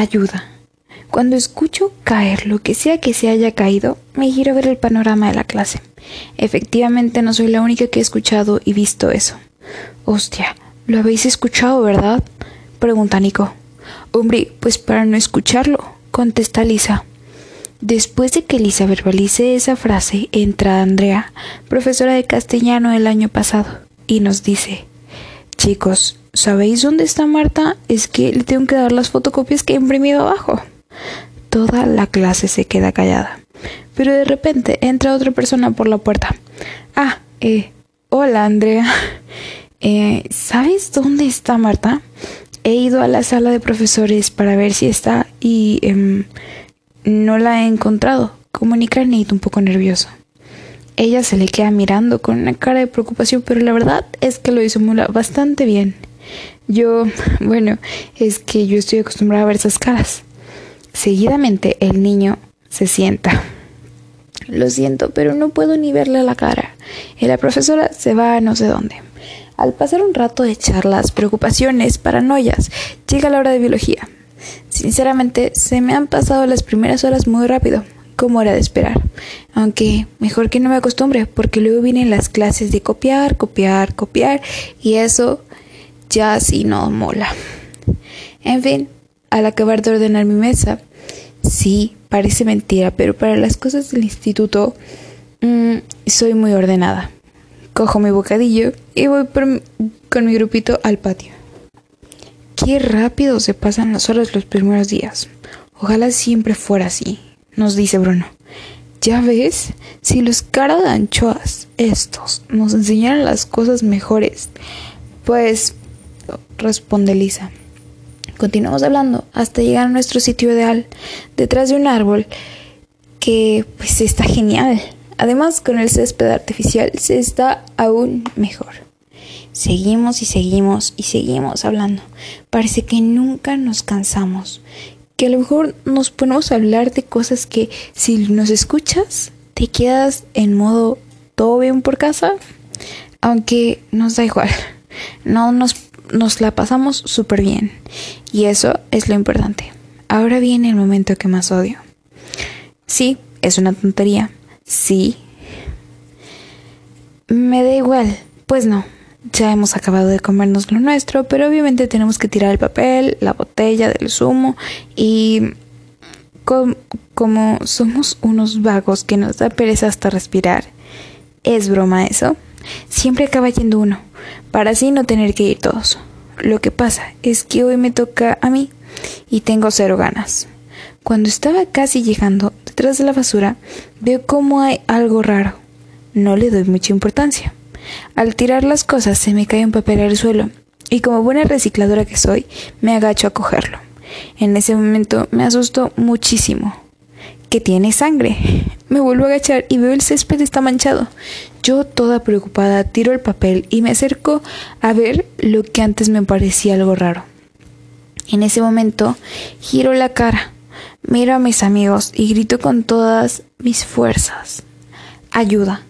ayuda. Cuando escucho caer lo que sea que se haya caído, me giro a ver el panorama de la clase. Efectivamente no soy la única que he escuchado y visto eso. Hostia, lo habéis escuchado, ¿verdad? pregunta Nico. Hombre, pues para no escucharlo, contesta Lisa. Después de que Lisa verbalice esa frase, entra Andrea, profesora de castellano el año pasado, y nos dice Chicos, ¿sabéis dónde está Marta? Es que le tengo que dar las fotocopias que he imprimido abajo. Toda la clase se queda callada. Pero de repente entra otra persona por la puerta. Ah, eh, hola Andrea. Eh, ¿Sabes dónde está Marta? He ido a la sala de profesores para ver si está y em, no la he encontrado. Comunica Nate un poco nervioso. Ella se le queda mirando con una cara de preocupación, pero la verdad es que lo disimula bastante bien. Yo, bueno, es que yo estoy acostumbrada a ver esas caras. Seguidamente el niño se sienta. Lo siento, pero no puedo ni verle la cara. Y la profesora se va a no sé dónde. Al pasar un rato de charlas, preocupaciones, paranoias, llega la hora de biología. Sinceramente, se me han pasado las primeras horas muy rápido, como era de esperar. Aunque mejor que no me acostumbre, porque luego vienen las clases de copiar, copiar, copiar, y eso ya sí no mola. En fin, al acabar de ordenar mi mesa, Sí, parece mentira, pero para las cosas del instituto mm, soy muy ordenada. Cojo mi bocadillo y voy con mi grupito al patio. Qué rápido se pasan las horas los primeros días. Ojalá siempre fuera así, nos dice Bruno. Ya ves, si los cara de anchoas, estos, nos enseñaran las cosas mejores, pues, responde Lisa. Continuamos hablando hasta llegar a nuestro sitio ideal, detrás de un árbol que pues está genial. Además, con el césped artificial se está aún mejor. Seguimos y seguimos y seguimos hablando. Parece que nunca nos cansamos. Que a lo mejor nos ponemos a hablar de cosas que si nos escuchas te quedas en modo todo bien por casa. Aunque nos da igual. No nos nos la pasamos súper bien. Y eso es lo importante. Ahora viene el momento que más odio. Sí, es una tontería. Sí. Me da igual. Pues no. Ya hemos acabado de comernos lo nuestro, pero obviamente tenemos que tirar el papel, la botella del zumo y como somos unos vagos que nos da pereza hasta respirar. ¿Es broma eso? Siempre acaba yendo uno, para así no tener que ir todos. Lo que pasa es que hoy me toca a mí y tengo cero ganas. Cuando estaba casi llegando detrás de la basura, veo como hay algo raro. No le doy mucha importancia. Al tirar las cosas se me cae un papel al suelo y como buena recicladora que soy, me agacho a cogerlo. En ese momento me asustó muchísimo que tiene sangre. Me vuelvo a agachar y veo el césped está manchado. Yo, toda preocupada, tiro el papel y me acerco a ver lo que antes me parecía algo raro. En ese momento, giro la cara, miro a mis amigos y grito con todas mis fuerzas. Ayuda.